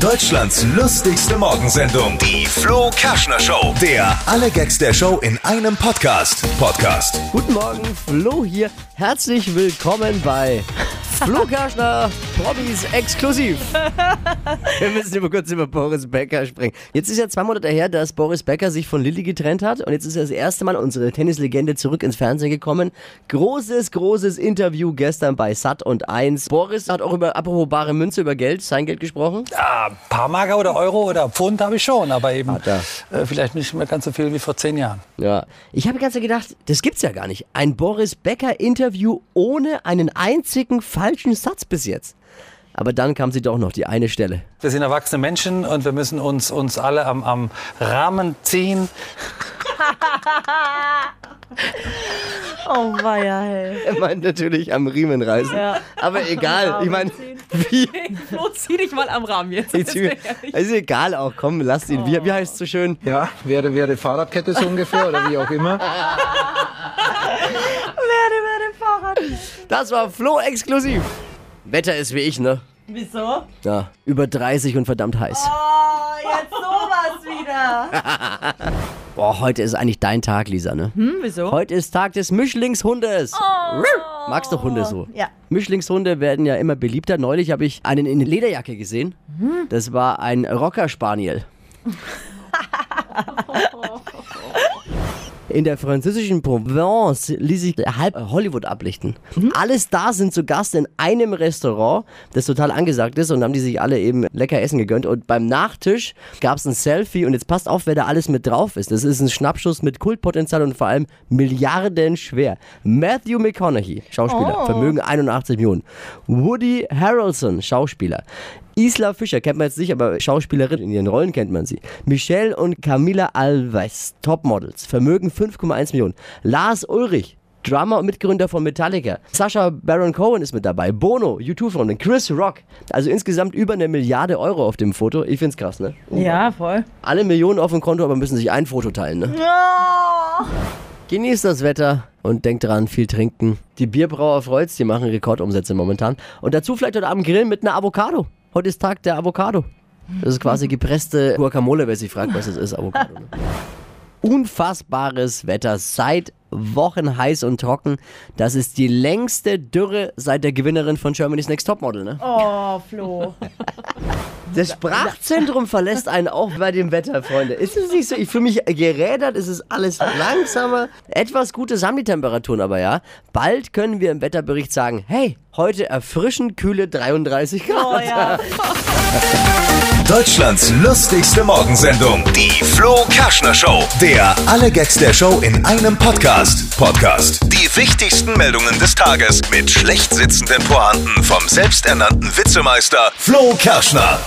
Deutschlands lustigste Morgensendung, die Flo Kerschner Show. Der alle Gags der Show in einem Podcast. Podcast. Guten Morgen, Flo hier. Herzlich willkommen bei Flo Kerschner Promis exklusiv. Wir müssen über kurz über Boris Becker sprechen. Jetzt ist ja zwei Monate her, dass Boris Becker sich von Lilly getrennt hat und jetzt ist das erste Mal unsere Tennislegende zurück ins Fernsehen gekommen. Großes, großes Interview gestern bei Sat und 1. Boris hat auch über apropos bare Münze über Geld, sein Geld gesprochen. Ja, paar Marker oder Euro oder Pfund habe ich schon, aber eben er. äh, vielleicht nicht mehr ganz so viel wie vor zehn Jahren. Ja, ich habe die ganze Zeit gedacht, das gibt's ja gar nicht. Ein Boris Becker Interview ohne einen einzigen falschen Satz bis jetzt. Aber dann kam sie doch noch, die eine Stelle. Wir sind erwachsene Menschen und wir müssen uns, uns alle am, am Rahmen ziehen. Oh weia, hey. Er meint natürlich am Riemen reißen. Ja. Aber egal, ich meine, wie. Flo, zieh dich mal am Rahmen jetzt. Zieh- ist egal auch, komm, lass ihn. Wie, wie heißt es so schön? Ja, wäre, wäre Fahrradkette so ungefähr oder wie auch immer. Werde, werde Fahrrad. Das war Flo exklusiv. Wetter ist wie ich, ne? Wieso? Ja, über 30 und verdammt heiß. Oh, jetzt sowas wieder. Boah, heute ist eigentlich dein Tag, Lisa, ne? Hm, wieso? Heute ist Tag des Mischlingshundes. Magst du Hunde so? Ja. Mischlingshunde werden ja immer beliebter. Neulich habe ich einen in Lederjacke gesehen. Das war ein Rocker Spaniel. In der französischen Provence ließ sich halb Hollywood ablichten. Alle Stars sind zu Gast in einem Restaurant, das total angesagt ist und haben die sich alle eben lecker Essen gegönnt. Und beim Nachtisch gab es ein Selfie und jetzt passt auf, wer da alles mit drauf ist. Das ist ein Schnappschuss mit Kultpotenzial und vor allem Milliarden schwer. Matthew McConaughey, Schauspieler, Vermögen 81 Millionen. Woody Harrelson, Schauspieler. Isla Fischer kennt man jetzt nicht, aber Schauspielerin in ihren Rollen kennt man sie. Michelle und Camila Alves, Topmodels, Vermögen 5,1 Millionen. Lars Ulrich, Drummer und Mitgründer von Metallica. Sascha Baron Cohen ist mit dabei. Bono, U2-Freundin. Chris Rock. Also insgesamt über eine Milliarde Euro auf dem Foto. Ich find's krass, ne? Ja, voll. Alle Millionen auf dem Konto, aber müssen sich ein Foto teilen, ne? Genießt das Wetter und denkt dran, viel trinken. Die Bierbrauer freut's, die machen Rekordumsätze momentan. Und dazu vielleicht heute Abend grillen mit einer Avocado. Heute ist Tag der Avocado. Das ist quasi gepresste Guacamole, wer sich fragt, was das ist, Avocado. Ne? Unfassbares Wetter, seit Wochen heiß und trocken. Das ist die längste Dürre seit der Gewinnerin von Germany's Next Topmodel, ne? Oh, Flo. Das Sprachzentrum verlässt einen auch bei dem Wetter, Freunde. Ist es nicht so? Ich fühle mich gerädert, es ist alles langsamer. Etwas Gutes haben die Temperaturen aber, ja. Bald können wir im Wetterbericht sagen, hey, heute erfrischend kühle 33 Grad. Oh ja. Deutschlands lustigste Morgensendung, die Flo Kerschner Show. Der alle Gags der Show in einem Podcast. Podcast. Die wichtigsten Meldungen des Tages mit schlecht sitzenden Pointen vom selbsternannten Witzemeister Flo Kerschner.